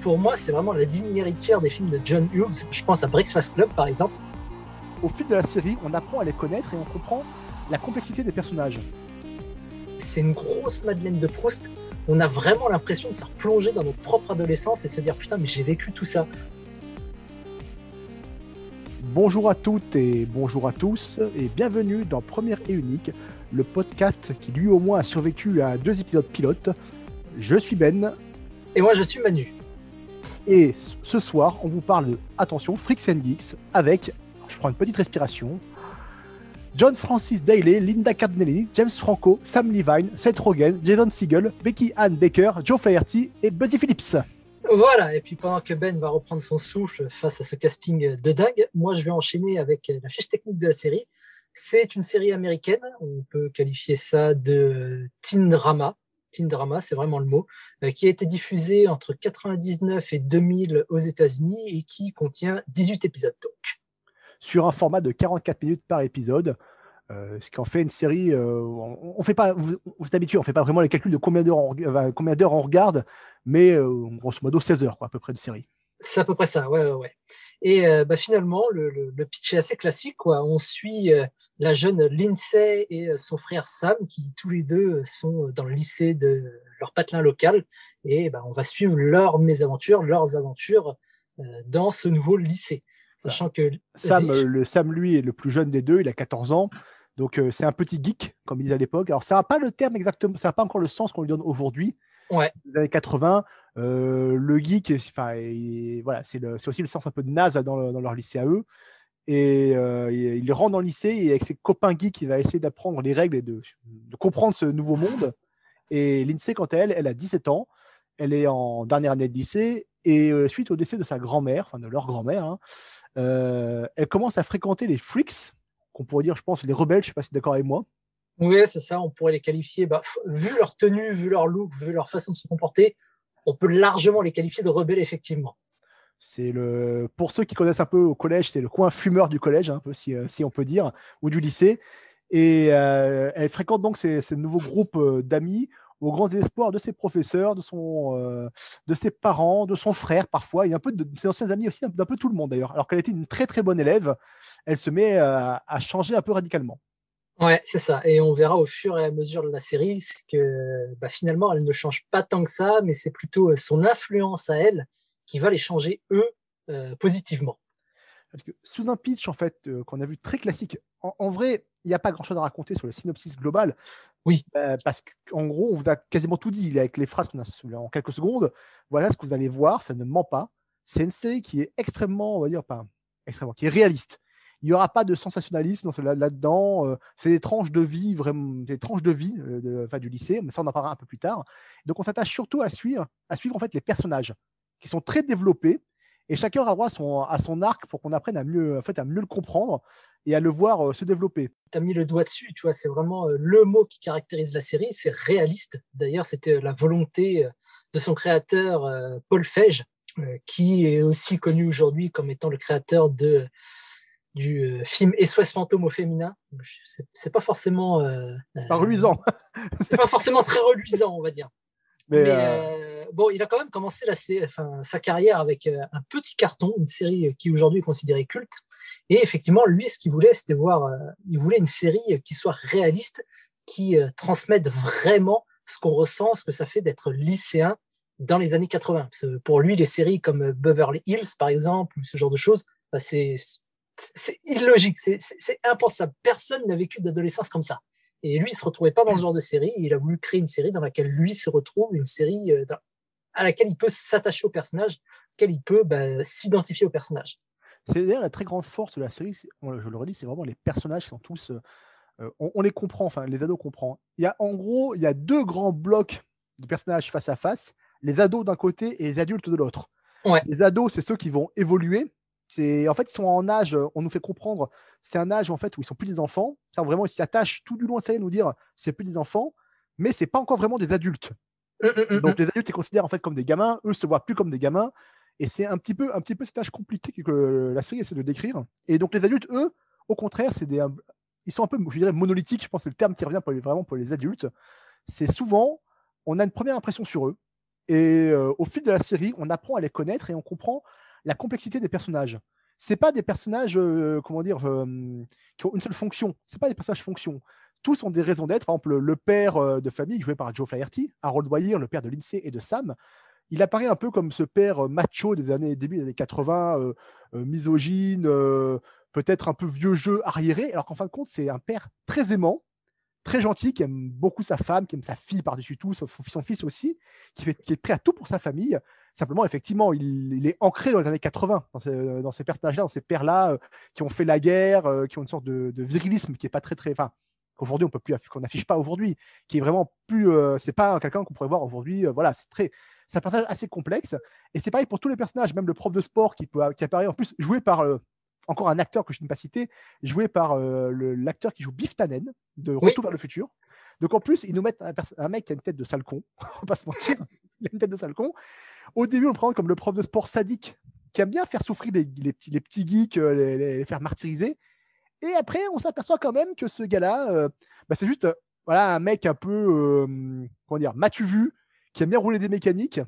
pour moi, c'est vraiment la digne héritière des films de John Hughes. Je pense à Breakfast Club, par exemple. Au fil de la série, on apprend à les connaître et on comprend la complexité des personnages. C'est une grosse Madeleine de Proust. On a vraiment l'impression de se replonger dans notre propre adolescence et se dire putain, mais j'ai vécu tout ça. Bonjour à toutes et bonjour à tous et bienvenue dans Première et Unique, le podcast qui lui au moins a survécu à deux épisodes pilotes. Je suis Ben. Et moi je suis Manu. Et ce soir, on vous parle de, attention, Freaks and Geeks avec, je prends une petite respiration, John Francis Daly, Linda Cardinelli, James Franco, Sam Levine, Seth Rogen, Jason Segel, Becky Ann Baker, Joe Flaherty et Buzzy Phillips. Voilà, et puis pendant que Ben va reprendre son souffle face à ce casting de dingue, moi je vais enchaîner avec la fiche technique de la série. C'est une série américaine, on peut qualifier ça de teen drama. Teen drama, c'est vraiment le mot, euh, qui a été diffusée entre 99 et 2000 aux États-Unis et qui contient 18 épisodes donc. Sur un format de 44 minutes par épisode, euh, ce qui en fait une série. Euh, on, fait pas, vous, êtes habitué, on fait pas vraiment les calculs de combien d'heures on, regarde, mais grosso modo 16 heures à peu près de série. C'est à peu près ça, ouais, ouais. ouais. Et bah, finalement, le, le, pitch est assez classique. Quoi. On suit la jeune Lindsay et son frère Sam, qui tous les deux sont dans le lycée de leur patelin local. Et bah, on va suivre leurs mésaventures, leurs aventures dans ce nouveau lycée. Sachant que Sam, le, Sam, lui, est le plus jeune des deux, il a 14 ans. Donc c'est un petit geek, comme ils disaient à l'époque. Alors ça n'a pas le terme exactement, ça n'a pas encore le sens qu'on lui donne aujourd'hui. Ouais. Les années 80, le geek, enfin, voilà, c'est aussi le sens un peu de naze dans, leur lycée à eux. Et il rentre dans le lycée et avec ses copains geeks, il va essayer d'apprendre les règles et de, comprendre ce nouveau monde. Et Lindsay, quant à elle, elle a 17 ans. Elle est en dernière année de lycée. Et suite au décès de sa grand-mère, enfin de leur grand-mère, hein, elle commence à fréquenter les freaks, qu'on pourrait dire, je pense, les rebelles. Je ne sais pas si tu es d'accord avec moi. Oui, c'est ça. On pourrait les qualifier, bah, vu leur tenue, vu leur look, vu leur façon de se comporter, on peut largement les qualifier de rebelles, effectivement. C'est le, pour ceux qui connaissent un peu au collège, c'est le coin fumeur du collège, un peu si, euh, si on peut dire, ou du lycée. Et euh, elle fréquente donc ces, ces nouveaux groupes euh, d'amis au grand désespoir de ses professeurs, de, son, de ses parents, de son frère parfois, et un peu de, ses anciens amis aussi, d'un peu tout le monde d'ailleurs. Alors qu'elle était une très très bonne élève, elle se met à changer un peu radicalement. Ouais, c'est ça. Et on verra au fur et à mesure de la série que bah, finalement, elle ne change pas tant que ça, mais c'est plutôt son influence à elle qui va les changer eux euh, positivement. Parce que sous un pitch en fait euh, qu'on a vu très classique, en, vrai, il n'y a pas grand-chose à raconter sur le synopsis global. Oui. Euh, parce qu'en gros, on vous a quasiment tout dit avec les phrases qu'on a en quelques secondes. Voilà ce que vous allez voir, ça ne ment pas. C'est une série qui est extrêmement, on va dire, pas extrêmement, qui est réaliste. Il n'y aura pas de sensationnalisme là-dedans. c'est des tranches de vie, vraiment, des tranches de vie de, du lycée, mais ça on en parlera un peu plus tard. Donc on s'attache surtout à suivre, à suivre en fait les personnages qui sont très développés et chacun aura droit à son, arc pour qu'on apprenne à mieux, en fait, à mieux le comprendre et à le voir euh, se développer. Tu as mis le doigt dessus, tu vois, c'est vraiment euh, le mot qui caractérise la série, c'est réaliste. D'ailleurs, c'était euh, la volonté de son créateur, Paul Feige, qui est aussi connu aujourd'hui comme étant le créateur de, du film SOS fantôme au féminin. C'est pas forcément. pas reluisant. c'est pas forcément très reluisant, on va dire. Mais, euh, bon, il a quand même commencé la, enfin, sa carrière avec euh, un petit carton, une série qui aujourd'hui est considérée culte. Et effectivement, lui, ce qu'il voulait, c'était voir, euh, il voulait une série qui soit réaliste, qui transmette vraiment ce qu'on ressent, ce que ça fait d'être lycéen dans les années 80. pour lui, les séries comme Beverly Hills, par exemple, ou ce genre de choses, bah, c'est illogique, c'est impensable. Personne n'a vécu d'adolescence comme ça. Et lui, il se retrouvait pas dans ce genre de série. Il a voulu créer une série dans laquelle lui se retrouve, une série euh, à laquelle il peut s'attacher au personnage, laquelle il peut bah, s'identifier au personnage. C'est d'ailleurs la très grande force de la série, je le redis, c'est vraiment les personnages qui sont tous. Euh, euh, on, les comprend, enfin, les ados comprennent. Il y a, en gros, il y a deux grands blocs de personnages face à face les ados d'un côté et les adultes de l'autre. Les ados, c'est ceux qui vont évoluer, c'est en fait ils sont en âge, on nous fait comprendre, c'est un âge en fait où ils sont plus des enfants. Ça vraiment ils s'y attachent tout du long à nous dire c'est plus des enfants, mais c'est pas encore vraiment des adultes. Mmh, mmh, mmh, Donc les adultes ils considèrent en fait comme des gamins, eux se voient plus comme des gamins, et c'est un petit peu un petit peu cet âge compliqué que la série essaie de décrire. Et donc les adultes eux, au contraire, c'est des ils sont un peu je dirais monolithiques. Je pense que c'est le terme qui revient pour les, vraiment pour les adultes. C'est souvent on a une première impression sur eux Et au fil de la série, on apprend à les connaître et on comprend la complexité des personnages. C'est pas des personnages, comment dire, qui ont une seule fonction. C'est pas des personnages fonction. Tous ont des raisons d'être. Par exemple, le père de famille, joué par Joe Flaherty, Harold Wire, le père de Lindsay et de Sam, il apparaît un peu comme ce père macho des années début des années 80, misogyne, peut-être un peu vieux jeu arriéré, alors qu'en fin de compte, c'est un père très aimant, très gentil, qui aime beaucoup sa femme, qui aime sa fille par-dessus tout, son, fils aussi, qui, qui, est prêt à tout pour sa famille. Simplement, effectivement, il, est ancré dans les années 80, dans, ces, personnages-là, dans ces pères-là, euh, qui ont fait la guerre, euh, qui ont une sorte de, virilisme qui est pas très, très. Enfin, qu'aujourd'hui, on peut plus, qu'on n'affiche pas aujourd'hui, qui est vraiment plus. Euh, c'est pas quelqu'un qu'on pourrait voir aujourd'hui. voilà, c'est très. C'est un personnage assez complexe. Et c'est pareil pour tous les personnages, même le prof de sport qui, peut, qui apparaît en plus joué par encore un acteur que je n'ai pas cité, joué par euh, l'acteur qui joue Biff Tannen de Retour vers le futur. Donc en plus, ils nous mettent un, mec qui a une tête de sale con, on va pas se mentir, il a une tête de sale con. Au début, on le prend comme le prof de sport sadique qui aime bien faire souffrir les, petits, les petits geeks, euh, les, faire martyriser. Et après, on s'aperçoit quand même que ce gars-là, euh, bah, c'est juste voilà, un mec un peu, comment dire, matu vu, qui aime bien rouler des mécaniques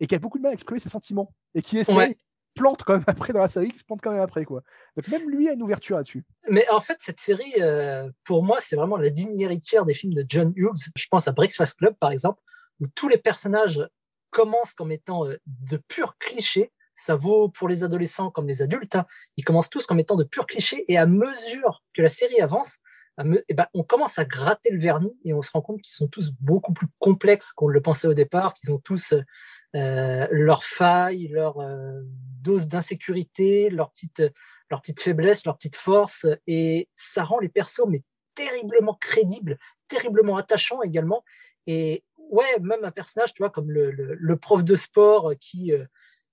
et qui a beaucoup de mal à exprimer ses sentiments et qui essaie plante quand même après dans la série, qui se plante quand même après. Quoi. Donc même lui a une ouverture là-dessus. Mais en fait, cette série, euh, pour moi, c'est vraiment la digne héritière des films de John Hughes. Je pense à Breakfast Club, par exemple, où tous les personnages commencent comme étant euh, de purs clichés. Ça vaut pour les adolescents comme les adultes. Hein. Ils commencent tous comme étant de purs clichés. Et à mesure que la série avance, eh ben, on commence à gratter le vernis et on se rend compte qu'ils sont tous beaucoup plus complexes qu'on le pensait au départ, qu'ils ont tous euh, leurs failles, leur euh, dose d'insécurité, leur petite, leur petite faiblesse, leur petite force, et ça rend les persos mais terriblement crédibles, terriblement attachants également. Et ouais, même un personnage, tu vois, comme le, le, prof de sport qui euh,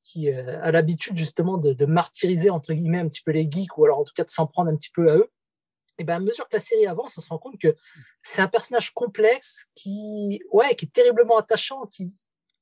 qui a l'habitude justement de, de, martyriser entre guillemets un petit peu les geeks ou alors en tout cas de s'en prendre un petit peu à eux. Et ben à mesure que la série avance, on se rend compte que c'est un personnage complexe qui ouais qui est terriblement attachant, qui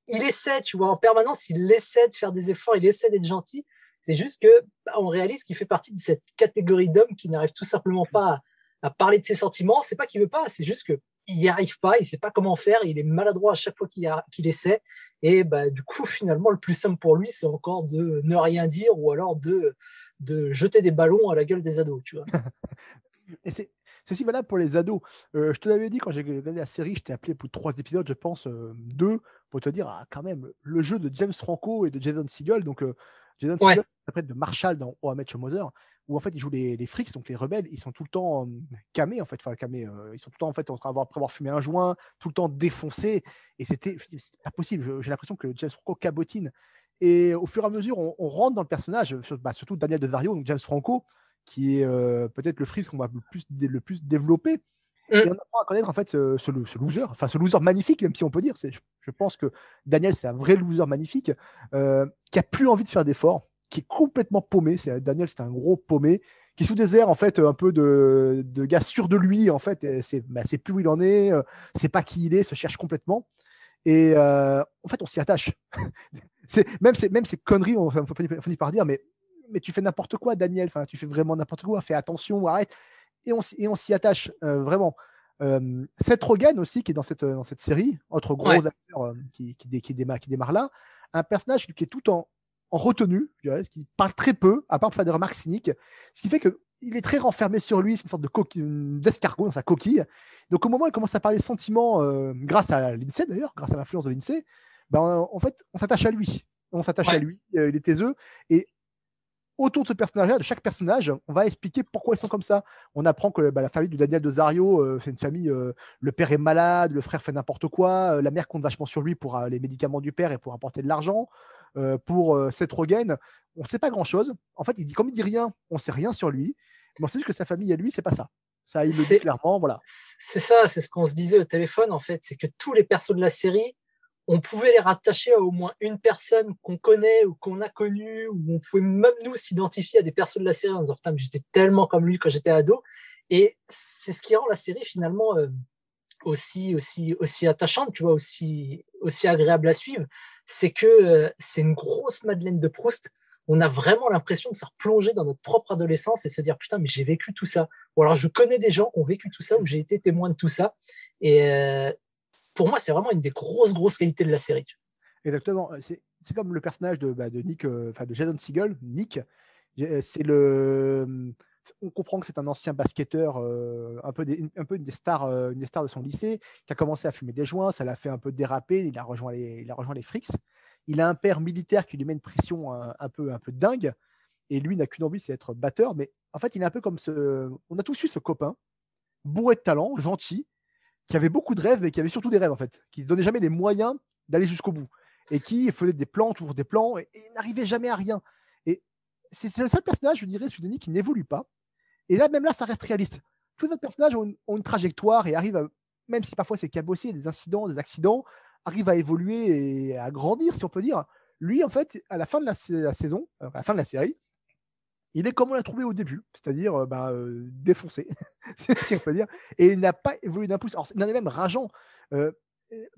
il essaie, tu vois, en permanence, il essaie de faire des efforts, il essaie d'être gentil. C'est juste que bah, on réalise qu'il fait partie de cette catégorie d'hommes qui n'arrive tout simplement pas à, parler de ses sentiments. C'est pas qu'il veut pas, c'est juste que il n'y arrive pas, il sait pas comment faire, il est maladroit à chaque fois qu'il essaie. Et bah, du coup, finalement, le plus simple pour lui, c'est encore de ne rien dire ou alors de, de jeter des ballons à la gueule des ados, tu vois. Et c'est aussi valable pour les ados. Euh, je te l'avais dit quand j'ai regardé la série, je t'ai appelé pour trois épisodes, je pense, euh, deux, pour te dire, ah, quand même, le jeu de James Franco et de Jason Segel, donc euh, Jason ouais. Segel de Marshall dans Oh, I Met Your Mother, où en fait, ils jouent les, les frics, donc les rebelles, ils sont tout le temps camés, en fait, enfin, camés, ils sont tout le temps, en fait, en train d'avoir, après avoir fumé un joint, tout le temps défoncés, et c'était pas possible. J'ai l'impression que James Franco cabotine. Et au fur et à mesure, on, rentre dans le personnage, bah, surtout Daniel De Vario, donc James Franco, qui est euh, peut-être le frise qu'on va le plus, le plus développer. Mm. Et on apprend à connaître en fait ce, ce, loser, enfin ce loser magnifique, même si on peut dire, je, je pense que Daniel c'est un vrai loser magnifique, euh, qui a plus envie de faire d'efforts, qui est complètement paumé. C'est Daniel, c'est un gros paumé, qui sous des airs en fait un peu de, de gars sûr de lui en fait. C'est bah, plus où il en est, euh, c'est pas qui il est, se cherche complètement. Et en fait, on s'y attache. même, ces, même ces conneries, on, on finit par dire, mais mais tu fais n'importe quoi, Daniel. Enfin, tu fais vraiment n'importe quoi. Fais attention, arrête. Et on, et on s'y attache euh, vraiment. Euh, Seth Rogen aussi, qui est dans cette, dans cette série, autre gros acteur euh, qui, qui, qui, démarre, qui démarre là, un personnage qui est tout en, en retenue, je dirais, qui parle très peu, à part faire des remarques cyniques, ce qui fait que il est très renfermé sur lui, c'est une sorte de d'escargot dans sa coquille. Donc au moment où il commence à parler sentiments, euh, grâce à l'INSEE d'ailleurs, grâce à l'influence de l'INSEE, ben, en fait, on s'attache à lui. On s'attache à lui, il est taiseux. Et autour de ce personnage-là, de chaque personnage, on va expliquer pourquoi ils sont comme ça. On apprend que bah, la famille de Daniel de Zario, euh, c'est une famille, euh, le père est malade, le frère fait n'importe quoi, euh, la mère compte vachement sur lui pour les médicaments du père et pour apporter de l'argent. pour Seth Rogen, on ne sait pas grand-chose. En fait, il dit, comme il dit rien, on ne sait rien sur lui, mais on sait juste que sa famille et lui, c'est pas ça. Ça, il le dit clairement, voilà. C'est ça, c'est ce qu'on se disait au téléphone, en fait, c'est que tous les persos de la série, on pouvait les rattacher à au moins une personne qu'on connaît ou qu'on a connue, ou on pouvait même nous s'identifier à des personnes de la série en disant putain, j'étais tellement comme lui quand j'étais ado. Et c'est ce qui rend la série finalement euh, aussi, aussi, aussi attachante, tu vois, aussi, aussi agréable à suivre. C'est que euh, c'est une grosse Madeleine de Proust. On a vraiment l'impression de se replonger dans notre propre adolescence et se dire putain, mais j'ai vécu tout ça. Ou alors je connais des gens qui ont vécu tout ça, ou j'ai été témoin de tout ça. Et, euh, pour moi, c'est vraiment une des grosses, grosses qualités de la série. Exactement. C'est comme le personnage de, bah, Nick, enfin de Jason Segel, Nick. C'est le on comprend que c'est un ancien basketteur, un, peu des, un peu une des, stars, une des stars de son lycée, qui a commencé à fumer des joints, ça l'a fait un peu déraper, il a rejoint les, il a rejoint les Frics. Il a un père militaire qui lui met une pression un, peu, un peu dingue, et lui n'a qu'une envie, c'est d'être batteur. Mais en fait, il est un peu comme ce. On a tous eu ce copain, bourré de talent, gentil, qui avait beaucoup de rêves, mais qui avait surtout des rêves, en fait, qui se donnait jamais les moyens d'aller jusqu'au bout, et qui faisait des plans, toujours des plans, et, n'arrivait jamais à rien. Et c'est le seul personnage, je dirais, de qui n'évolue pas. Et là, même là, ça reste réaliste. Tous les autres personnages ont une, trajectoire et arrivent, même si parfois c'est cabossé, des incidents, des accidents, arrivent à évoluer et à grandir, si on peut dire. Lui, en fait, à la fin de la, saison, euh, à la fin de la série, il est comme on l'a trouvé au début, c'est-à-dire euh, bah, euh, défoncé, si on peut dire. Et il n'a pas évolué d'un pouce. Alors, il en est même rageant.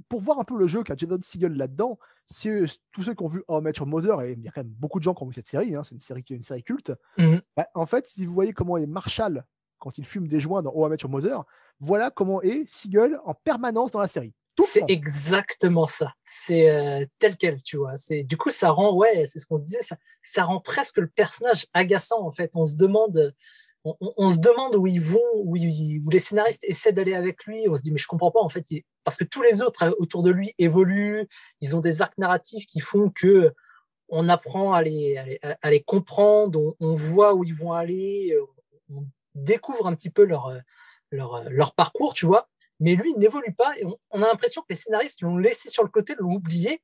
pour voir un peu le jeu qu'a Jason Siegel là-dedans, si tous ceux qui ont vu How I Mother, et il y a quand même beaucoup de gens qui ont vu cette série, hein, c'est une série qui est une série culte, mmh bah, en fait, si vous voyez comment est Marshall quand il fume des joints dans How I Mother, voilà comment est Siegel en permanence dans la série. C'est exactement ça. C'est euh, tel quel, tu vois. C'est du coup ça rend ouais, c'est ce qu'on se disait, ça, ça rend presque le personnage agaçant en fait. On se demande, on, se demande où ils vont, où, où les scénaristes essaient d'aller avec lui. On se dit mais je comprends pas en fait, parce que tous les autres euh, autour de lui évoluent. Ils ont des arcs narratifs qui font que on apprend à les, à les, comprendre, on, voit où ils vont aller, euh, on découvre un petit peu leur leur, leur parcours, tu vois mais lui, il n'évolue pas et on, a l'impression que les scénaristes l'ont laissé sur le côté, l'ont oublié.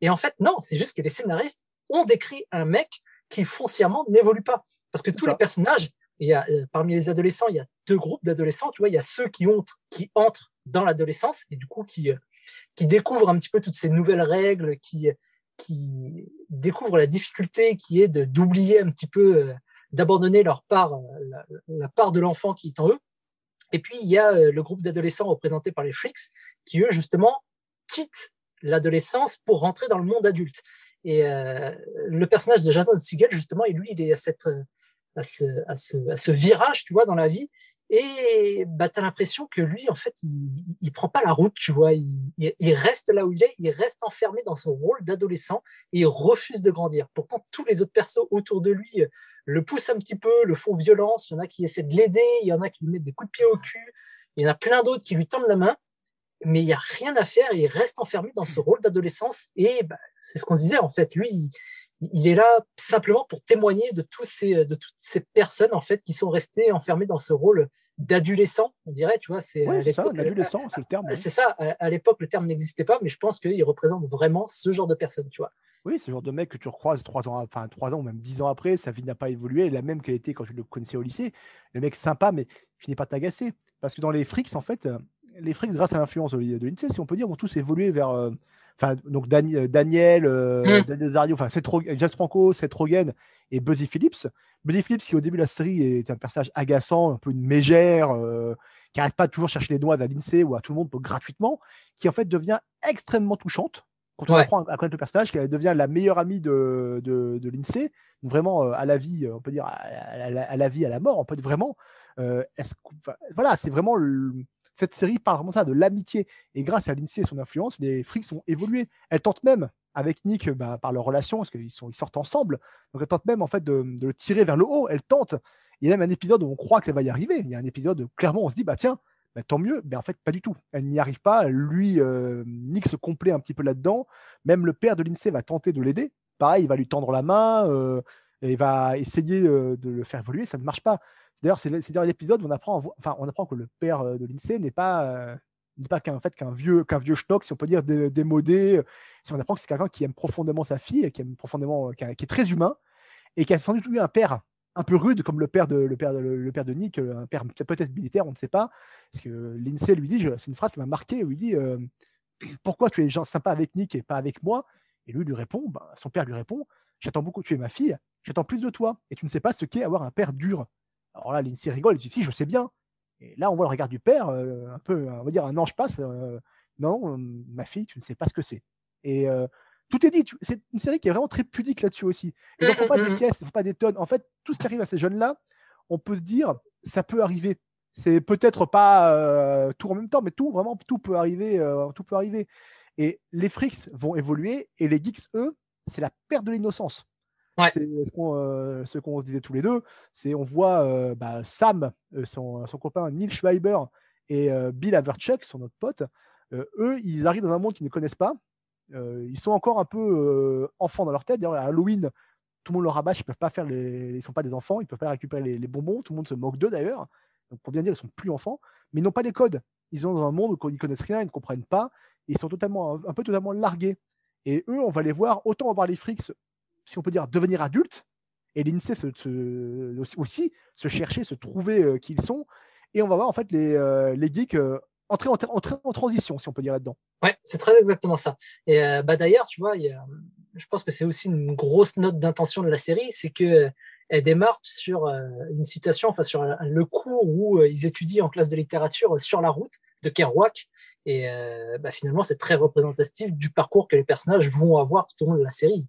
Et en fait, non, c'est juste que les scénaristes ont décrit un mec qui foncièrement n'évolue pas. Parce que tous les personnages, il y a, euh, parmi les adolescents, il y a deux groupes d'adolescents, tu vois, il y a ceux qui, ont, qui entrent dans l'adolescence et du coup qui, euh, qui découvrent un petit peu toutes ces nouvelles règles, qui, qui découvrent la difficulté qui est d'oublier un petit peu, euh, d'abandonner leur part, la, la part de l'enfant qui est en eux. Et puis, il y a euh, le groupe d'adolescents représenté par les Freaks qui, eux, justement, quittent l'adolescence pour rentrer dans le monde adulte. Et euh, le personnage de Jonathan Siegel, justement, et lui, il est à, cette, à, ce, à, ce, à ce virage, tu vois, dans la vie. Et bah, tu as l'impression que lui, en fait, il, il prend pas la route, tu vois. Il, il, reste là où il est, il reste enfermé dans son rôle d'adolescent et il refuse de grandir. Pourtant, tous les autres persos autour de lui le poussent un petit peu, le font violence. Il y en a qui essaient de l'aider, il y en a qui lui mettent des coups de pied au cul. Il y en a plein d'autres qui lui tendent la main, mais il n'y a rien à faire il reste enfermé dans ce rôle d'adolescence. Et bah, c'est ce qu'on se disait, en fait. Lui, il, est là simplement pour témoigner de, tous ces, de toutes ces personnes, en fait, qui sont restées enfermées dans ce rôle d'adolescent, on dirait, tu vois. C'est ça, l'adolescent, c'est le terme. C'est ça, à, l'époque, le terme n'existait pas, mais je pense qu'il représente vraiment ce genre de personne, tu vois. Oui, c'est le genre de mec que tu recroises trois ans, enfin trois ans ou même dix ans après, sa vie n'a pas évolué, la même qu'elle était quand tu le connaissais au lycée. Le mec sympa, mais finit pas t'agacer. Parce que dans les frics, en fait, euh, les frics, grâce à l'influence de l'INSEE, si on peut dire, ont tous évolué vers. Euh, enfin, donc euh, Daniel, mmh. Daniel Zario, enfin, James Franco, Seth Rogen et Buzzy Phillips. Buzzy Phillips, qui au début de la série est un personnage agaçant, un peu une mégère, qui n'arrête pas de toujours chercher les doigts à l'INSEE ou à tout le monde gratuitement, qui en fait devient extrêmement touchante quand on apprend à connaître le personnage, qu'elle devient la meilleure amie de, de, de l'INSEE, vraiment euh, à la vie, on peut dire à, la, vie, à la mort, on peut dire vraiment. Euh, voilà, c'est vraiment cette série parle vraiment ça de l'amitié. Et grâce à l'INSEE et son influence, les frics ont évolué. Elle tente même avec Nick bah, par leur relation, parce qu'ils ils sortent ensemble. Donc elle tente même en fait de, le tirer vers le haut. Elle tente. Il y a même un épisode où on croit qu'elle va y arriver. Il y a un épisode où clairement on se dit bah tiens, bah, tant mieux. Mais en fait, pas du tout. Elle n'y arrive pas. Lui, euh, Nick se complaît un petit peu là-dedans. Même le père de l'INSEE va tenter de l'aider. Pareil, il va lui tendre la main euh, et il va essayer euh, de le faire évoluer. Ça ne marche pas. D'ailleurs, c'est l'épisode où on apprend, que le père de l'INSEE n'est pas pas qu'un vieux qu'un si on peut dire démodé. Si on apprend que c'est quelqu'un qui aime profondément sa fille, qui aime profondément, qui, est très humain et qui a sans doute eu un père un peu rude, comme le père de, le père père de Nick, euh, un père peut-être militaire, on ne sait pas. Parce que l'INSEE lui dit, c'est une phrase qui m'a marqué, où il dit euh, Pourquoi tu es sympa avec Nick et pas avec moi? Et lui lui répond bah, Son père lui répond J'attends beaucoup, tu es ma fille, j'attends plus de toi. Et tu ne sais pas ce qu'est avoir un père dur. Alors là, l'INSEE rigole, il dit Si, je sais bien. Et là, on voit le regard du père, euh, un peu, on va dire, un ange passe. non, ma fille, tu ne sais pas ce que c'est. Et tout est dit. C'est une série qui est vraiment très pudique là-dessus aussi. Il ne faut pas des pièces, il ne faut pas des tonnes. En fait, tout ce qui arrive à ces jeunes-là, on peut se dire, ça peut arriver. C'est peut-être pas euh, tout en même temps, mais tout, vraiment, tout peut arriver. Euh, tout peut arriver. Et les frics vont évoluer et les geeks, eux, c'est la perte de l'innocence. C'est ce qu'on se disait tous les deux. C'est on voit bah, Sam, son, son, copain Neil Schreiber et Bill Averchuk, son autre pote. eux, ils arrivent dans un monde qu'ils ne connaissent pas. ils sont encore un peu enfants dans leur tête. D'ailleurs, à Halloween, tout le monde leur rabâche, ils peuvent pas faire les, ils sont pas des enfants, ils peuvent pas récupérer les, bonbons. Tout le monde se moque d'eux d'ailleurs. Donc pour bien dire, ils sont plus enfants, mais ils n'ont pas les codes. Ils sont dans un monde où ils connaissent rien, ils ne comprennent pas. Ils sont totalement, un peu totalement largués. Et eux, on va les voir autant voir les frics, si on peut dire, devenir adultes, et l'INSEE aussi se chercher, se trouver euh, qui ils sont. Et on va voir en fait les, euh, les geeks euh, entrer, en, entrer, en, transition, si on peut dire là-dedans. Ouais, c'est très exactement ça. Et bah, d'ailleurs, tu vois, je pense que c'est aussi une grosse note d'intention de la série, c'est que elle démarre sur une citation, enfin sur le cours où ils étudient en classe de littérature sur la route de Kerouac. Et bah, finalement, c'est très représentatif du parcours que les personnages vont avoir tout au long de la série.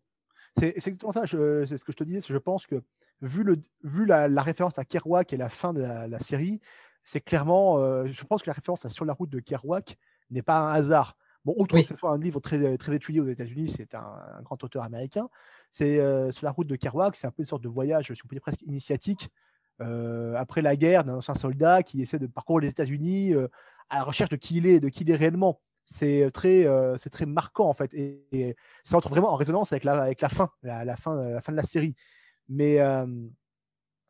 C'est exactement ça, c'est ce que je te disais. Je pense que vu, le, vu la, référence à Kerouac et la fin de la, série, c'est clairement, euh, je pense que la référence à Sur la route de Kerouac n'est pas un hasard. Bon, outre que ce soit un livre très, très étudié aux États-Unis, c'est un, grand auteur américain. C'est euh, Sur la route de Kerouac, c'est un peu une sorte de voyage, si on peut dire presque initiatique, euh, après la guerre d'un ancien soldat qui essaie de parcourir les États-Unis à la recherche de qui il est, de qui il est réellement c'est très, euh, très marquant en fait. Et, ça entre vraiment en résonance avec la, avec la fin, la, fin, la fin de la série. Mais euh,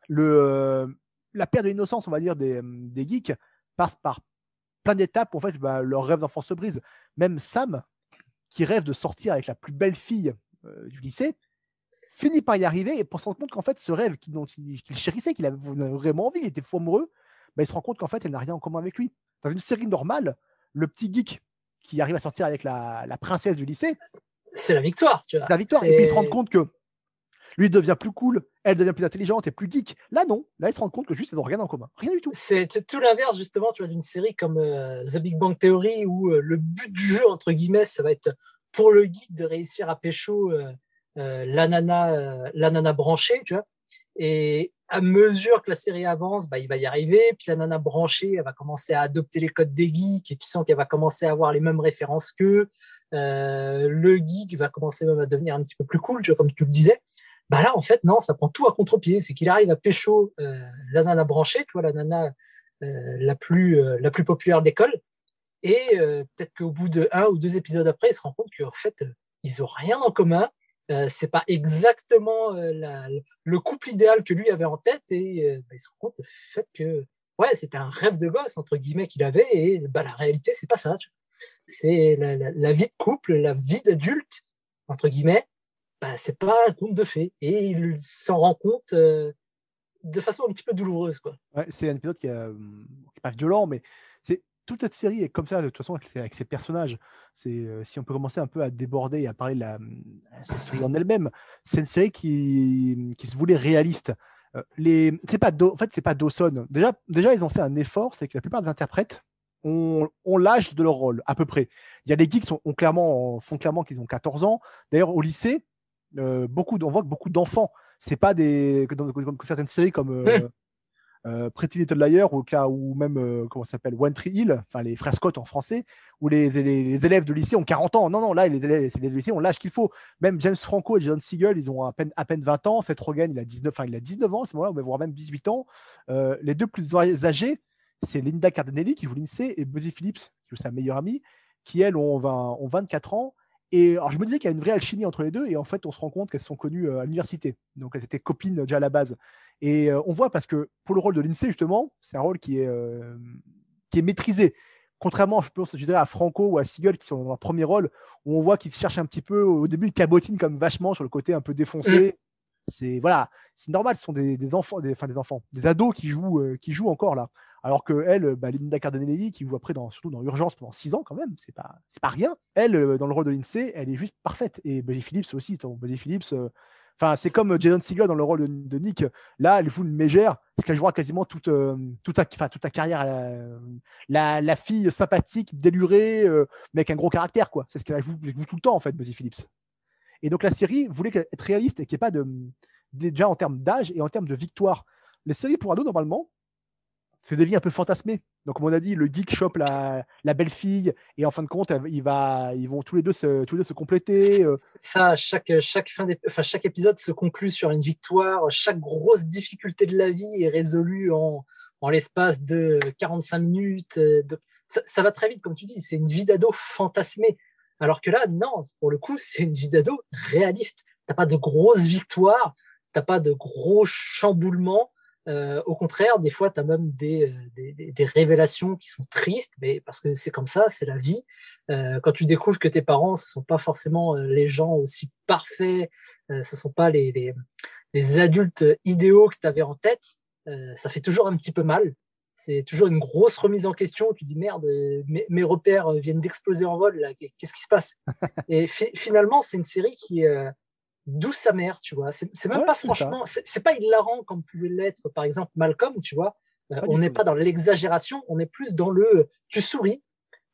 le, la perte de l'innocence, on va dire, des, des, geeks passe par plein d'étapes. En fait, bah, leur rêve d'enfant se brise. Même Sam, qui rêve de sortir avec la plus belle fille euh, du lycée, finit par y arriver et pour se rendre compte qu'en fait, ce rêve qu'il, chérissait, qu'il avait vraiment envie, il était fou amoureux, bah, il se rend compte qu'en fait, elle n'a rien en commun avec lui. Dans une série normale, le petit geek qui arrive à sortir avec la, princesse du lycée. C'est la victoire, tu vois. La victoire. Et puis il se rend compte que lui devient plus cool, elle devient plus intelligente et plus geek. Là, non. Là, il se rend compte que juste, ils n'ont rien en commun. Rien du tout. C'est tout l'inverse, justement, tu vois, d'une série comme euh, The Big Bang Theory où euh, le but du jeu, entre guillemets, ça va être pour le geek de réussir à pécho euh, la, nana, la nana branchée, tu vois. Et à mesure que la série avance, bah, il va y arriver. Puis la nana branchée, elle va commencer à adopter les codes des geeks et tu sens qu'elle va commencer à avoir les mêmes références qu'eux. Euh, le geek va commencer même à devenir un petit peu plus cool, tu vois, comme tu le disais. Bah là, en fait, non, ça prend tout à contre-pied. C'est qu'il arrive à pécho euh, la nana branchée, tu vois, la nana euh, la, plus, la plus populaire de l'école. Et peut-être qu'au bout de un ou deux épisodes après, il se rend compte qu'en fait, ils ont rien en commun euh, c'est pas exactement euh, le couple idéal que lui avait en tête et euh, bah, il se rend compte du fait que ouais c'était un rêve de gosse entre guillemets qu'il avait et bah, la réalité c'est pas ça c'est la, vie de couple la vie d'adulte entre guillemets bah, c'est pas un conte de fées et il s'en rend compte de façon un petit peu douloureuse quoi. C'est un épisode qui est pas violent mais toute cette série est comme ça, de toute façon, avec, ses personnages. Euh, si on peut commencer un peu à déborder et à parler de la, série en elle-même, c'est une série qui, se voulait réaliste. Euh, les, pas en fait, c'est pas Dawson. Déjà, ils ont fait un effort, c'est que la plupart des interprètes ont, ont l'âge de leur rôle, à peu près. Il y a des geeks qui ont clairement, font clairement qu'ils ont 14 ans. D'ailleurs, au lycée, euh, beaucoup, on voit que beaucoup d'enfants, c'est pas des, comme certaines séries comme. Euh, Pretty Little Liar ou, même euh, comment s'appelle One Tree Hill, enfin les frères Scott en français, où les, élèves de lycée ont 40 ans. Non, non, là les élèves, de lycée ont l'âge qu'il faut. Même James Franco et John Siegel, ils ont à peine, à peine 20 ans. Seth Rogen, il a 19, enfin, il a 19 ans à ce moment-là, voire même 18 ans. Euh, les deux plus âgés, c'est Linda Cardinelli qui joue l'INSEE et Buzzy Phillips, qui joue sa meilleure amie, qui elles ont, ont 24 ans. Et alors, je me disais qu'il y a une vraie alchimie entre les deux, et en fait, on se rend compte qu'elles sont connues à l'université. Donc, elles étaient copines déjà à la base. Et euh, on voit parce que pour le rôle de l'INSEE, justement, c'est un rôle qui est, euh, qui est maîtrisé. Contrairement, je pense, je dirais, à Franco ou à Siegel, qui sont dans leur premier rôle, où on voit qu'ils cherchent un petit peu, au début, ils cabotinent comme vachement sur le côté un peu défoncé. Mm. C'est voilà, c'est normal, ce sont des, enfants, des, enfin, des enfants, des ados qui jouent, euh, qui jouent encore là. Alors que elle, bah, Linda Cardinelli, qui joue après dans, surtout dans Urgence pendant six ans quand même, c'est pas, c'est pas rien. Elle, dans le rôle de l'INSEE, elle est juste parfaite. Et Buddy Phillips aussi. Buddy Phillips, Enfin, c'est comme Jason Segel dans le rôle de, Nick. Là, elle joue une mégère, parce qu'elle jouera quasiment toute, euh, toute, sa, carrière. La, la, fille sympathique, délurée, euh, mais avec un gros caractère, quoi. C'est ce qu'elle joue, tout le temps, en fait, Buzzy Phillips. Et donc, la série voulait être réaliste et qu'il n'y pas de. Déjà en termes d'âge et en termes de victoire. Les séries pour ados, normalement, c'est des vies un peu fantasmées. Donc, comme on a dit, le geek chope la, la belle fille, et en fin de compte, il va, ils vont tous les deux se, tous les deux se compléter. Euh. Ça, chaque, chaque, fin enfin, chaque épisode se conclut sur une victoire. Chaque grosse difficulté de la vie est résolue en, en l'espace de 45 minutes. Euh, ça, ça, va très vite, comme tu dis. C'est une vie d'ado fantasmée. Alors que là, non, pour le coup, c'est une vie d'ado réaliste. T'as pas de grosses victoires, t'as pas de gros chamboulements euh, au contraire, des fois, tu as même des, euh, des, des, révélations qui sont tristes, mais parce que c'est comme ça, c'est la vie. Euh, quand tu découvres que tes parents, ce sont pas forcément euh, les gens aussi parfaits, euh, ce sont pas les, les, les adultes idéaux que tu avais en tête, ça fait toujours un petit peu mal. C'est toujours une grosse remise en question. Tu dis merde, mes, mes repères viennent d'exploser en vol. Qu'est-ce qui se passe? Et finalement, c'est une série qui d'où sa mère, tu vois. C'est même pas franchement, c'est pas hilarant comme pouvait l'être, par exemple, Malcolm, tu vois. Euh, on n'est pas dans l'exagération, on est plus dans le tu souris,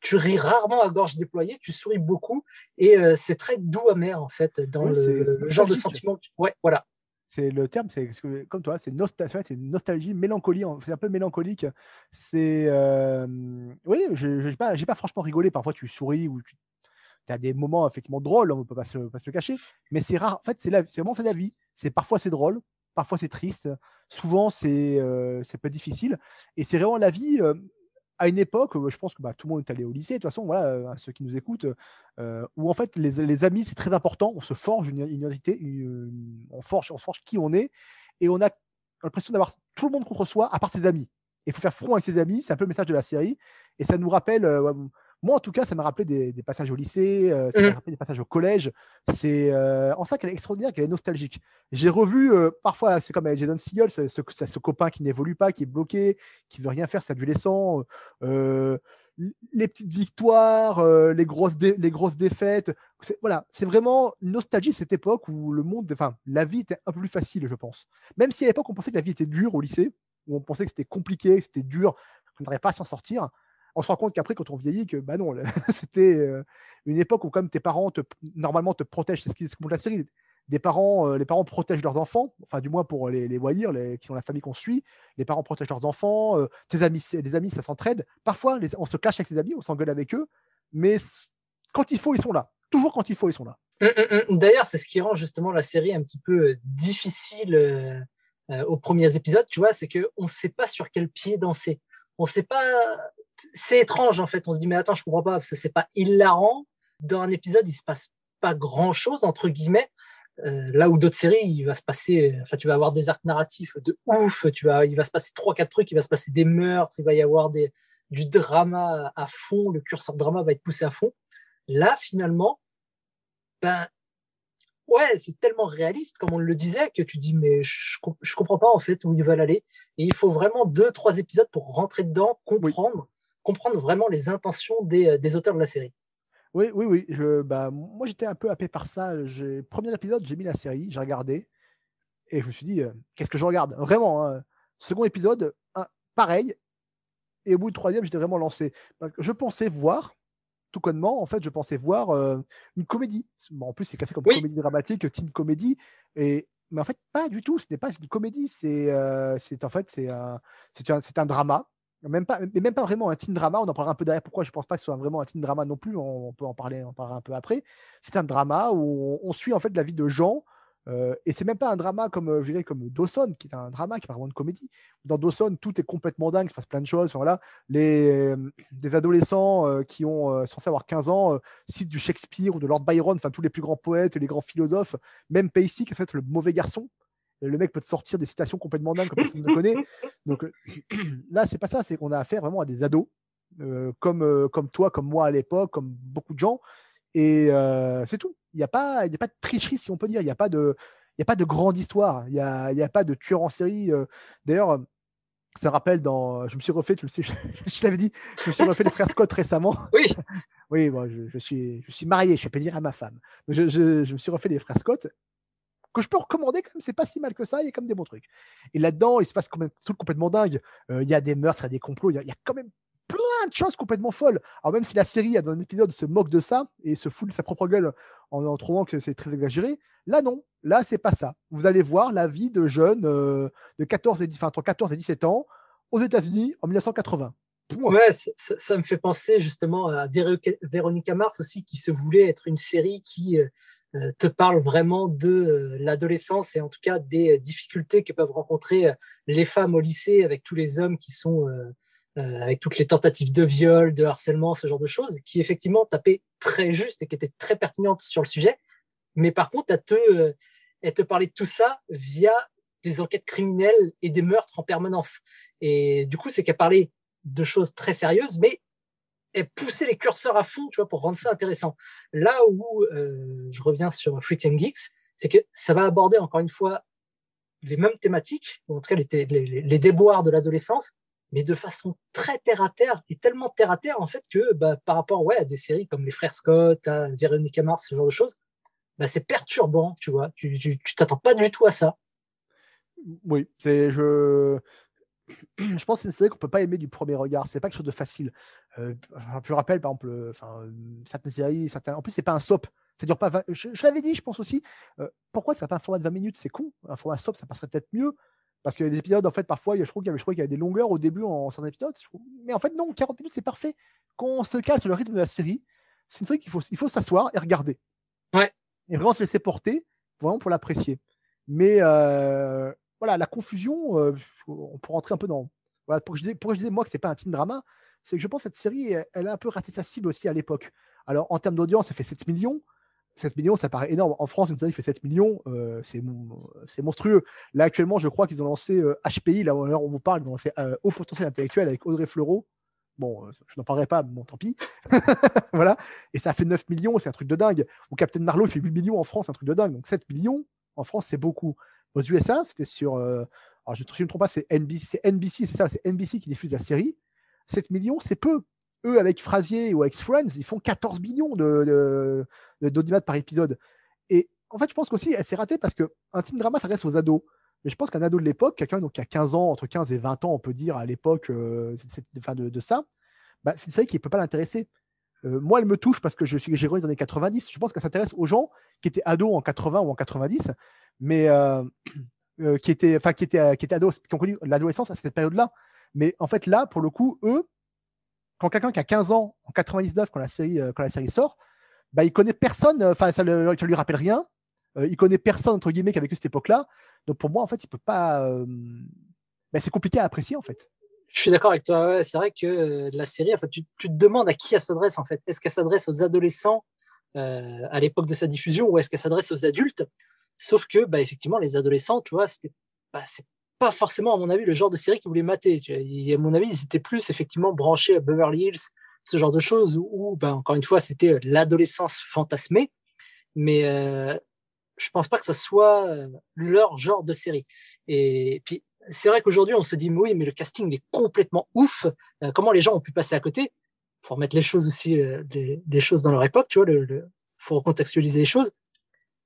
tu ris rarement à gorge déployée, tu souris beaucoup, et euh, c'est très doux amer, en fait, dans le, genre de sentiment. Ouais, voilà. C'est le terme, c'est comme toi, c'est nostalgie, c'est nostalgie, mélancolie, c'est un peu mélancolique. C'est euh, oui, je n'ai pas, pas franchement rigolé. Parfois, tu souris ou tu tu as des moments effectivement drôles, on ne peut pas se, le cacher, mais c'est rare. En fait, c'est vraiment c'est la vie. C'est parfois c'est drôle, parfois c'est triste, souvent c'est euh, c'est pas difficile, et c'est vraiment la vie. Euh, à une époque, je pense que bah, tout le monde est allé au lycée, de toute façon, voilà, euh, ceux qui nous écoutent, où en fait les, les amis c'est très important, on se forge une, identité, on, forge, on forge qui on est, et on a l'impression d'avoir tout le monde contre soi à part ses amis. Il faut faire front avec ses amis, c'est un peu le message de la série, et ça nous rappelle moi, en tout cas, ça m'a rappelé des, passages au lycée, euh, ça m'a mmh. rappelé des passages au collège. C'est euh, en ça qu'elle est extraordinaire, qu'elle est nostalgique. J'ai revu, euh, parfois, c'est comme avec ce, ce, ce, copain qui n'évolue pas, qui est bloqué, qui veut rien faire, c'est adolescent. les petites victoires, les, grosses les grosses défaites. Voilà, c'est vraiment nostalgie cette époque où le monde, enfin, la vie était un peu plus facile, je pense. Même si à l'époque, on pensait que la vie était dure au lycée, où on pensait que c'était compliqué, que c'était dur, qu'on n'arrivait pas à s'en sortir on se rend compte qu'après, quand on vieillit, que bah non, c'était euh, une époque où, comme tes parents, te, normalement, te protègent. C'est ce qui se la série. Des parents, euh, les parents protègent leurs enfants, enfin, du moins pour les, les voyir, les, qui sont la famille qu'on suit. Les parents protègent leurs enfants. Euh, tes amis, les amis, ça s'entraide. Parfois, on se clash avec ses amis, on s'engueule avec eux. Mais quand il faut, ils sont là. Toujours quand il faut, ils sont là. Hum, hum, hum. D'ailleurs, c'est ce qui rend justement la série un petit peu difficile aux premiers épisodes, tu vois, c'est qu'on ne sait pas sur quel pied danser. On ne sait pas c'est étrange en fait. On se dit mais attends, je comprends pas parce que c'est pas hilarant. Dans un épisode, il se passe pas grand chose entre guillemets. Euh, là où d'autres séries, il va se passer, enfin, tu vas avoir des arcs narratifs de ouf, tu vas, il va se passer trois, quatre trucs, il va se passer des meurtres, il va y avoir des, du drama à fond, le curseur drama va être poussé à fond. Là, finalement, ben, ouais, c'est tellement réaliste, comme on le disait, que tu dis, mais je, je comprends pas, en fait, où ils veulent aller. Et il faut vraiment deux, trois épisodes pour rentrer dedans, comprendre comprendre vraiment les intentions des, euh, des auteurs de la série. Oui, oui, oui. Je, bah, moi, j'étais un peu happé par ça. Premier épisode, j'ai mis la série, j'ai regardé, et je me suis dit, euh, qu'est-ce que je regarde? Vraiment. Hein. Second épisode, pareil. Et au bout du troisième, j'étais vraiment lancé. Parce que je pensais voir, tout connement, en fait, je pensais voir euh, une comédie. en plus, c'est classé comme comédie dramatique, teen comédie. Et mais en fait, pas du tout. Ce n'est pas une comédie. C'est, en fait, c'est un, un, un, drama même pas, mais même pas vraiment un teen drama. On en parlera un peu derrière. Pourquoi je pense pas que ce soit vraiment un teen drama non plus. On, peut en parler, en parler un peu après. C'est un drama où on, suit en fait la vie de gens. Euh, et c'est même pas un drama comme euh, je comme Dawson, qui est un drama qui est vraiment une comédie. Dans Dawson, tout est complètement dingue, il se passe plein de choses. Enfin, voilà, les euh, des adolescents euh, qui ont censé avoir 15 ans citent du Shakespeare ou de Lord Byron, enfin tous les plus grands poètes, les grands philosophes, même Pacey qui est en fait le mauvais garçon le mec peut te sortir des citations complètement dingues que personne ne connaît. Donc euh, là, c'est pas ça, c'est qu'on a affaire vraiment à des ados, euh, comme, euh, comme toi, comme moi à l'époque, comme beaucoup de gens. Et c'est tout. Il n'y a, pas, a pas de tricherie, si on peut dire. Il n'y a, pas de, a pas de grande histoire. Il n'y a, a, pas de tueur en série. D'ailleurs, ça rappelle dans. Je me suis refait, tu le sais, je, t'avais dit, je me suis refait les frères Scott récemment. Oui. oui, bon, je, suis, je suis marié, je peux dire à ma femme. je, je, me suis refait les frères Scott que je peux recommander quand même, c'est pas si mal que ça, il y a quand même des bons trucs. Et là-dedans, il se passe quand même tout complètement dingue. Euh, il y a des meurtres, il y a des complots, il y, a quand même plein de choses complètement folles. Alors même si la série, dans un épisode, se moque de ça et se fout de sa propre gueule en, trouvant que c'est très exagéré, là non, là c'est pas ça. Vous allez voir la vie de jeunes euh, de 14 et, enfin, entre 14 et 17 ans. aux États-Unis en 1980. Ouais, ça, me fait penser justement à Véronica Mars aussi, qui se voulait être une série qui euh, te parle vraiment de euh, l'adolescence et en tout cas des euh, difficultés que peuvent rencontrer les femmes au lycée avec tous les hommes qui sont avec toutes les tentatives de viol, de harcèlement, ce genre de choses, qui effectivement tapaient très juste et qui étaient très pertinentes sur le sujet. Mais par contre, elle te, elle te parlait de tout ça via des enquêtes criminelles et des meurtres en permanence. Et du coup, c'est qu'elle parlait de choses très sérieuses, mais et pousser les curseurs à fond, tu vois, pour rendre ça intéressant. Là où euh, je reviens sur Freaking Geeks, c'est que ça va aborder encore une fois les mêmes thématiques, en tout cas les, les, déboires de l'adolescence, mais de façon très terre à terre et tellement terre à terre en fait que bah, par rapport ouais à des séries comme les frères Scott, à Véronica Mars, ce genre de choses, bah, c'est perturbant, tu vois. Tu, tu, tu t'attends pas du tout à ça. Oui, c'est je je pense que c'est une série qu'on peut pas aimer du premier regard. C'est pas quelque chose de facile. Euh, je rappelle, par exemple, euh, enfin, certaines séries, certains... en plus, c'est pas un soap. Ça dure pas Je, l'avais dit, je pense aussi. Euh, pourquoi ça n'a pas un format de 20 minutes? C'est con. Un format soap, ça passerait peut-être mieux. Parce que les épisodes, en fait, parfois, je trouve qu'il y y avait des longueurs au début en certains épisodes. Mais en fait, non, 40 minutes, c'est parfait. Quand on se cale sur le rythme de la série, c'est une série qu'il faut, il faut s'asseoir et regarder. Ouais. Et vraiment se laisser porter, vraiment pour l'apprécier. Mais voilà, la confusion, euh, on peut rentrer un peu dans. Voilà, pour que je disais, je disais moi que c'est pas un teen drama, c'est que je pense que cette série, elle, a un peu raté sa cible aussi à l'époque. Alors en termes d'audience, elle fait 7 millions. 7 millions, ça paraît énorme. En France, une série fait 7 millions, euh, c'est monstrueux. Là, actuellement, je crois qu'ils ont lancé HPI, euh, là où on vous parle, ils ont lancé Haut Potentiel Intellectuel avec Audrey Fleurot. Bon, je n'en parlerai pas, bon, tant pis. voilà. Et ça fait 9 millions, c'est un truc de dingue. Ou Captain Marlowe fait 8 millions en France, un truc de dingue. Donc 7 millions en France, c'est beaucoup. Aux USA, c'était sur. Euh, alors, je ne me trompe pas, c'est NBC c'est ça, c'est NBC qui diffuse la série. 7 millions, c'est peu. Eux, avec Frasier ou avec Friends, ils font 14 millions de, par épisode. Et en fait, je pense qu'aussi, elle s'est ratée parce qu'un teen drama, ça reste aux ados. Mais je pense qu'un ado de l'époque, quelqu'un qui a 15 ans, entre 15 et 20 ans, on peut dire, à l'époque euh, de, de, ça, bah, c'est série qui ne peut pas l'intéresser. Euh, moi, elle me touche parce que je suis j'ai grandi dans les années 90. Je pense qu'elle s'intéresse aux gens qui étaient ados en 80 ou en 90 mais euh, euh, qui étaient, qui étaient, qui étaient ados, qui ont connu l'adolescence à cette période-là. Mais en fait, là, pour le coup, eux, quand quelqu'un qui a 15 ans en 99, quand la série, euh, quand la série sort, bah, il connaît personne, enfin, ça, ne lui rappelle rien. il connaît personne, entre guillemets, qui a vécu cette époque-là. Donc, pour moi, en fait, il peut pas. Bah, c'est compliqué à apprécier, en fait. Je suis d'accord avec toi. c'est vrai que la série, enfin, tu, tu, te demandes à qui elle s'adresse, en fait. Est-ce qu'elle s'adresse aux adolescents à l'époque de sa diffusion ou est-ce qu'elle s'adresse aux adultes? Sauf que, bah, effectivement, les adolescents, tu vois, c'était bah, pas forcément, à mon avis, le genre de série qu'ils voulaient mater. À mon avis, ils étaient plus effectivement branchés à Beverly Hills, ce genre de choses, où, bah, encore une fois, c'était euh, l'adolescence fantasmée. Mais euh, je pense pas que ça soit euh, leur genre de série. Et puis, c'est vrai qu'aujourd'hui, on se dit, oui, mais le casting est complètement ouf. Euh, comment les gens ont pu passer à côté? Faut remettre les choses aussi, des, choses dans leur époque, tu vois, faut recontextualiser les choses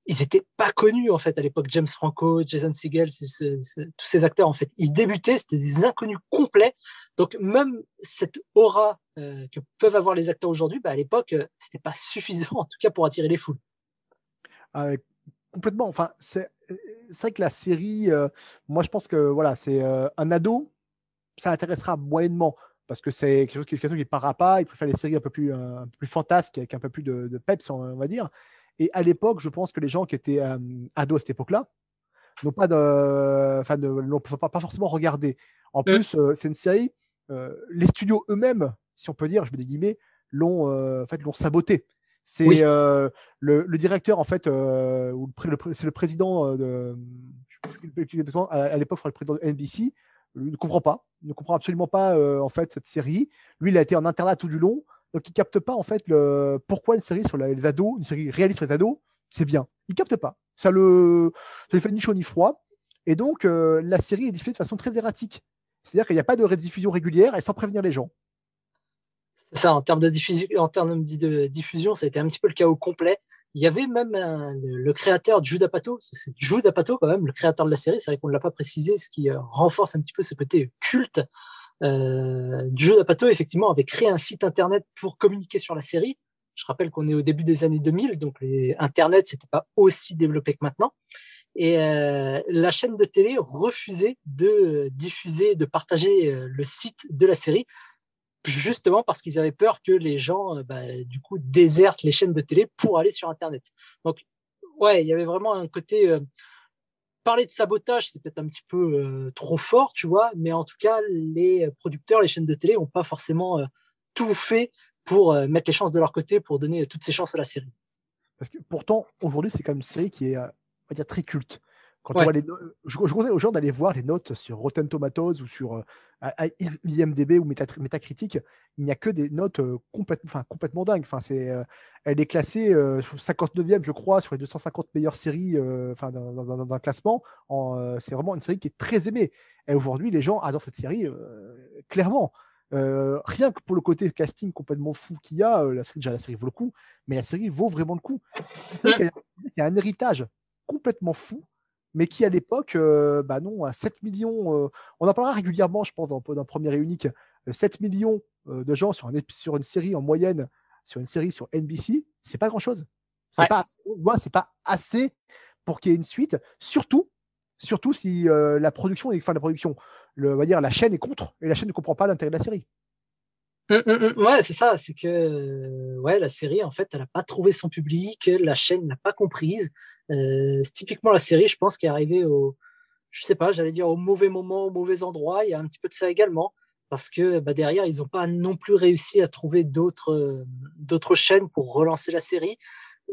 ils étaient pas connus en fait à l'époque. James Franco, Jason Segel, tous ces acteurs en fait, ils débutaient, c'était des inconnus complets. Donc même cette aura euh, que peuvent avoir les acteurs aujourd'hui, bah, à l'époque, euh, c'était pas suffisant en tout cas pour attirer les foules. Ah complètement. Enfin, c'est vrai que la série, euh, moi je pense que voilà, c'est un ado, ça intéressera moyennement parce que c'est quelque chose qui, ne parlera pas. Il préfère les séries un peu plus, un plus fantasques avec un peu plus de peps, on va dire. Et à l'époque, je pense que les gens qui étaient ados à cette époque-là n'ont pas, de, enfin, pas, pas, forcément regardé. En plus, c'est une série, les studios eux-mêmes, si on peut dire, je mets des guillemets, l'ont en fait, saboté. C'est le, directeur, en fait, ou c'est le président de. À l'époque, le président de NBC. Il ne comprend pas, il ne comprend absolument pas en fait cette série. Lui, il a été en internat tout du long. Donc, il capte pas en fait le pourquoi une série sur les ados, une série réaliste sur les ados, c'est bien. Il capte pas. Ça le, ça lui fait ni chaud ni froid. Et donc, euh, la série est diffusée de façon très erratique. C'est-à-dire qu'il n'y a pas de rediffusion régulière et sans prévenir les gens. Ça, en termes de diffusion, en termes de diffusion, ça a été un petit peu le chaos complet. Il y avait même le, créateur de Jude c'est Jude Apatow quand même, le créateur de la série, c'est vrai qu'on ne l'a pas précisé, ce qui euh, renforce un petit peu ce côté culte euh, Joe D'Apato, effectivement, avait créé un site internet pour communiquer sur la série. Je rappelle qu'on est au début des années 2000, donc les, Internet, c'était pas aussi développé que maintenant. Et la chaîne de télé refusait de diffuser, de partager le site de la série, justement parce qu'ils avaient peur que les gens, bah, du coup, désertent les chaînes de télé pour aller sur Internet. Donc, ouais, il y avait vraiment un côté parler de sabotage, c'est peut-être un petit peu euh, trop fort, tu vois, mais en tout cas, les producteurs, les chaînes de télé n'ont pas forcément euh, tout fait pour euh, mettre les chances de leur côté, pour donner toutes ces chances à la série. Parce que pourtant, aujourd'hui, c'est quand même une série qui est, on va dire, très culte. Quand on les je, conseille aux gens d'aller voir les notes sur Rotten Tomatoes ou sur euh, IMDB ou Metacritic. Il n'y a que des notes euh, complètement, dingues. Enfin, c'est, euh, elle est classée 59e, je crois, sur les 250 meilleures séries enfin, dans, un classement. c'est vraiment une série qui est très aimée. Et aujourd'hui, les gens adorent cette série, clairement. rien que pour le côté casting complètement fou qu'il y a, la série, déjà la série vaut le coup, mais la série vaut vraiment le coup. Il y a un héritage complètement fou mais qui à l'époque, euh, bah non, à 7 millions, euh, on en parlera régulièrement, je pense, d'un premier et unique, 7 euh, millions de gens sur, un, sur, une série en moyenne, sur une série sur NBC, c'est pas grand-chose. C'est pas, c'est pas assez pour qu'il y ait une suite, surtout, surtout si la production, enfin la production, le, on va dire la chaîne est contre et la chaîne ne comprend pas l'intérêt de la série. Hum, hum, hum. ouais, c'est ça. C'est que ouais, la série, en fait, elle n'a pas trouvé son public, la chaîne n'a pas comprise. Typiquement la série, je pense, qui est arrivée au, je sais pas, j'allais dire au mauvais moment, au mauvais endroit. Il y a un petit peu de ça également, parce que bah, derrière, ils n'ont pas non plus réussi à trouver d'autres chaînes pour relancer la série.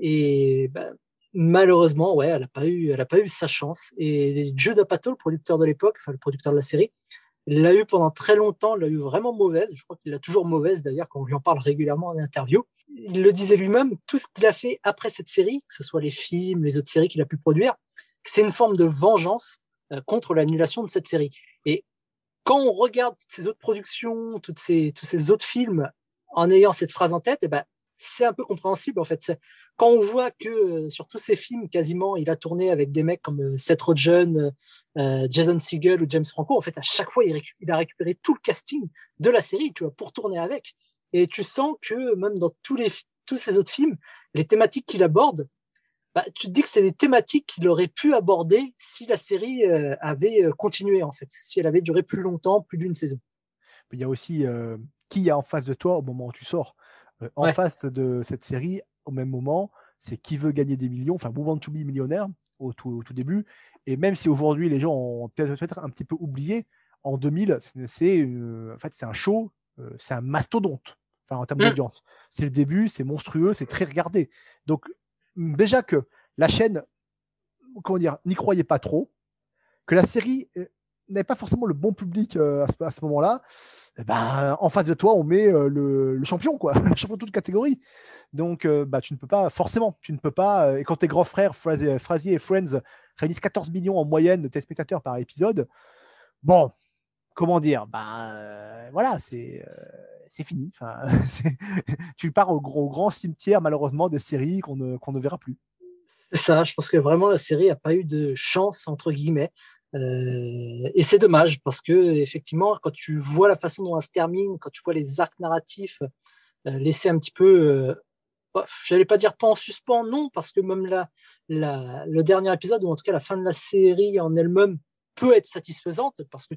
Et bah, malheureusement, ouais, elle n'a pas eu, pas eu sa chance. Et Joe D'Apato, le producteur de l'époque, enfin le producteur de la série, il l'a eu pendant très longtemps, il l'a eu vraiment mauvaise. Je crois qu'il l'a toujours mauvaise d'ailleurs quand on lui en parle régulièrement en interview. Il le disait lui-même, tout ce qu'il a fait après cette série, que ce soit les films, les autres séries qu'il a pu produire, c'est une forme de vengeance euh, contre l'annulation de cette série. Et quand on regarde toutes ces autres productions, toutes ces, tous ces autres films en ayant cette phrase en tête, eh ben, c'est un peu compréhensible en fait. Quand on voit que euh, sur tous ces films, quasiment, il a tourné avec des mecs comme euh, Seth Rogen, euh, Jason Segel ou James Franco, en fait, à chaque fois, il, a récupéré tout le casting de la série, tu vois, pour tourner avec. Et tu sens que même dans tous les tous ces autres films, les thématiques qu'il aborde, bah, tu te dis que c'est des thématiques qu'il aurait pu aborder si la série avait continué en fait, si elle avait duré plus longtemps, plus d'une saison. Il y a aussi qui est en face de toi au moment où tu sors. Euh, en face de cette série, au même moment, c'est qui veut gagner des millions, enfin Move to be millionnaire au tout, début. Et même si aujourd'hui les gens ont peut-être un petit peu oublié, en 2000, c'est en fait, c'est un show, euh, c'est un mastodonte enfin, en termes mmh. d'audience. C'est le début, c'est monstrueux, c'est très regardé. Donc déjà que la chaîne, comment dire, n'y croyait pas trop, que la série euh, n'avait pas forcément le bon public à ce moment-là, eh ben, en face de toi, on met euh, le, champion, quoi, le champion de toute catégorie. Donc, euh, bah, tu ne peux pas, forcément, tu ne peux pas. Euh, et quand tes grands frères, Frasier et Friends, réunissent 14 millions en moyenne de téléspectateurs par épisode, bon, comment dire Ben voilà, c'est c'est fini. Tu pars au, grand cimetière, malheureusement, des séries qu'on ne, ne verra plus. C'est ça, je pense que vraiment la série n'a pas eu de chance, entre guillemets. Euh, et c'est dommage parce que effectivement, quand tu vois la façon dont elle se termine, quand tu vois les arcs narratifs euh, laisser un petit peu, bah, j'allais pas dire pas en suspens, non, parce que même la, le dernier épisode ou en tout cas la fin de la série en elle-même peut être satisfaisante parce que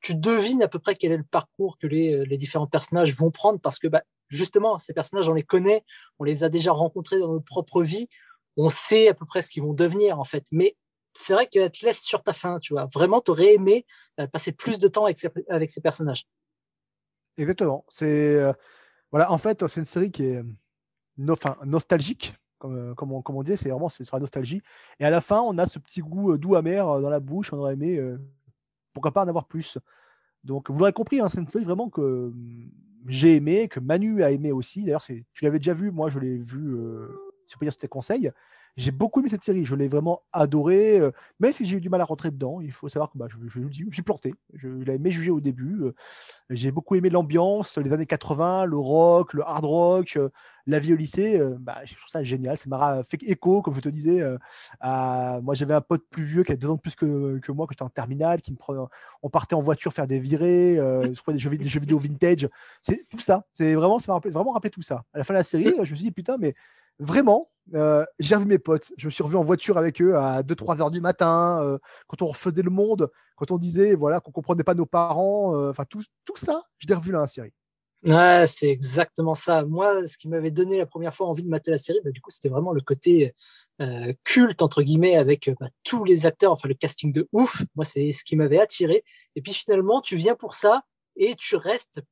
tu, devines à peu près quel est le parcours que les, les différents personnages vont prendre parce que bah, justement, ces personnages, on les connaît, on les a déjà rencontrés dans notre propre vie, on sait à peu près ce qu'ils vont devenir en fait. Mais c'est vrai qu'elle te laisse sur ta faim, tu vois. Vraiment, tu aurais aimé euh, passer plus de temps avec ces, personnages. Exactement. C'est euh, voilà, en fait, c'est une série qui est nostalgique, comme, euh, comme, on, comme on dit, c'est vraiment sur la nostalgie. Et à la fin, on a ce petit goût doux amer dans la bouche. On aurait aimé, pourquoi pas en avoir plus. Donc, vous l'aurez compris, hein, c'est une série vraiment que j'ai aimé, que Manu a aimé aussi. D'ailleurs, tu l'avais déjà vu, moi je l'ai vu, si on peut dire, sur tes conseils. J'ai beaucoup aimé cette série, je l'ai vraiment adorée, euh, même si j'ai eu du mal à rentrer dedans. Il faut savoir que bah, je, je, j'ai planté, je l'avais méjugé au début. Euh, j'ai beaucoup aimé l'ambiance, les années 80, le rock, le hard rock, euh, la vie au lycée. bah, je trouve ça génial, ça m'a fait écho, comme je te disais. moi, j'avais un pote plus vieux qui a deux ans de plus que, que moi, quand j'étais en terminale, qui me prenait, on partait en voiture faire des virées, des jeux, des jeux vidéo vintage. C'est tout ça. C'est vraiment, ça m'a vraiment rappelé tout ça. À la fin de la série, je me suis dit, putain, mais vraiment, euh, j'ai revu mes potes. Je me suis revu en voiture avec eux à 2-3 heures du matin, euh, quand on refaisait le monde, quand on disait voilà qu'on comprenait pas nos parents. Euh, enfin, tout, tout ça, je l'ai revu là, la série. Ouais, c'est exactement ça. Moi, ce qui m'avait donné la première fois envie de mater la série, bah, du coup, c'était vraiment le côté culte, entre guillemets, avec bah, tous les acteurs, enfin, le casting de ouf. Moi, c'est ce qui m'avait attiré. Et puis, finalement, tu viens pour ça et tu restes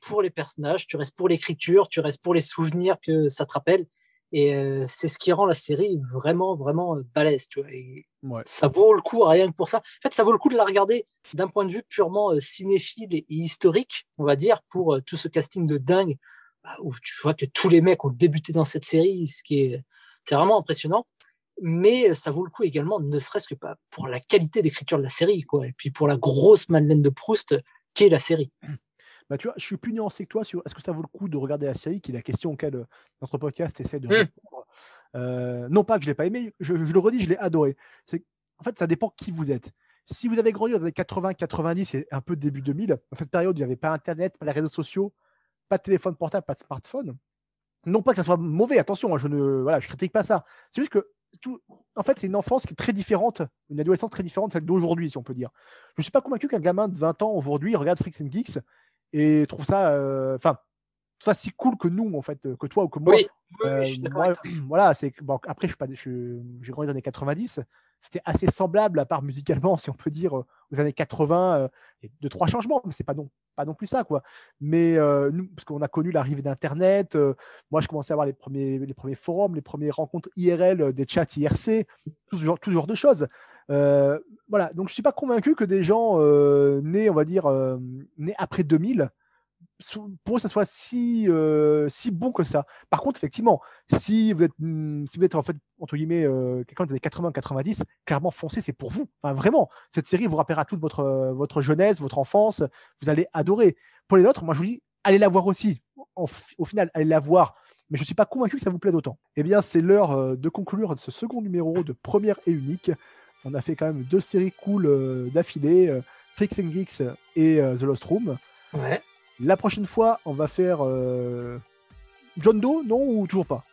pour les personnages, tu restes pour l'écriture, tu restes pour les souvenirs que ça te rappelle. Et euh, c'est ce qui rend la série vraiment, vraiment euh, balèze. Tu vois. Et Ça vaut le coup rien que pour ça. En fait, ça vaut le coup de la regarder d'un point de vue purement euh, cinéphile et historique, on va dire, pour tout ce casting de dingue, bah, où tu vois que tous les mecs ont débuté dans cette série, ce qui est, c'est vraiment impressionnant. Mais ça vaut le coup également, ne serait-ce que pas pour la qualité d'écriture de la série, quoi. Et puis pour la grosse Madeleine de Proust qu'est la série. Bah, tu vois, je suis plus nuancé que toi sur est-ce que ça vaut le coup de regarder la série, qui est la question auquel euh, notre podcast essaie de mmh. répondre. Euh, non pas que je ne l'ai pas aimé, je, le redis, je l'ai adoré. En fait, ça dépend qui vous êtes. Si vous avez grandi dans les 80, 90 et un peu début 2000, dans cette période où il n'y avait pas Internet, pas les réseaux sociaux, pas de téléphone portable, pas de smartphone, non pas que ça soit mauvais, attention, hein, je ne voilà, je critique pas ça. C'est juste que tout, en fait, c'est une enfance qui est très différente, une adolescence très différente de celle d'aujourd'hui, si on peut dire. Je ne suis pas convaincu qu'un gamin de 20 ans aujourd'hui regarde Freaks and Geeks et trouve ça, enfin, ça si cool que nous, en fait, que toi ou que moi. Oui, euh, voilà, c'est bon, après, je pas, j'ai grandi dans les années 90. C'était assez semblable, à part musicalement, si on peut dire, aux années 80. Euh, et deux, trois changements, mais c'est pas non, pas non plus ça, quoi. Mais nous, parce qu'on a connu l'arrivée d'Internet, moi, je commençais à avoir les premiers, les premiers forums, les premières rencontres IRL, des chats IRC, tout ce genre, tout genre de choses. Euh, voilà, donc je ne suis pas convaincu que des gens euh, nés, on va dire, euh, nés après 2000, pour eux, ça soit si, si bon que ça. Par contre, effectivement, si vous êtes, hmm, si vous êtes en fait, entre guillemets, quelqu'un des années 80-90, clairement, foncez, c'est pour vous. Enfin, vraiment, cette série vous rappellera toute votre, votre jeunesse, votre enfance. Vous allez adorer. Pour les autres, moi, je vous dis, allez la voir aussi. au final, allez la voir mais je ne suis pas convaincu que ça vous plaît d'autant. Eh bien, c'est l'heure de conclure ce second numéro de Première et Unique on a fait quand même deux séries cool euh, d'affilée, euh, Freaks and Geeks et euh, The Lost Room. Ouais. La prochaine fois, on va faire John Doe, non ou toujours pas?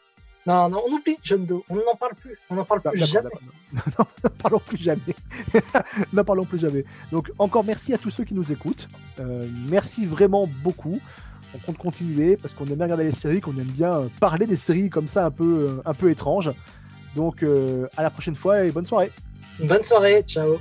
Non, non, on oublie John Doe, on n'en parle plus, on n'en parle plus jamais. Non, n'en parlons plus jamais. n'en parlons plus jamais. Donc encore merci à tous ceux qui nous écoutent. merci vraiment beaucoup. On compte continuer parce qu'on aime bien regarder les séries, qu'on aime bien parler des séries comme ça un peu, un peu étranges. Donc à la prochaine fois et bonne soirée. Bonne soirée, ciao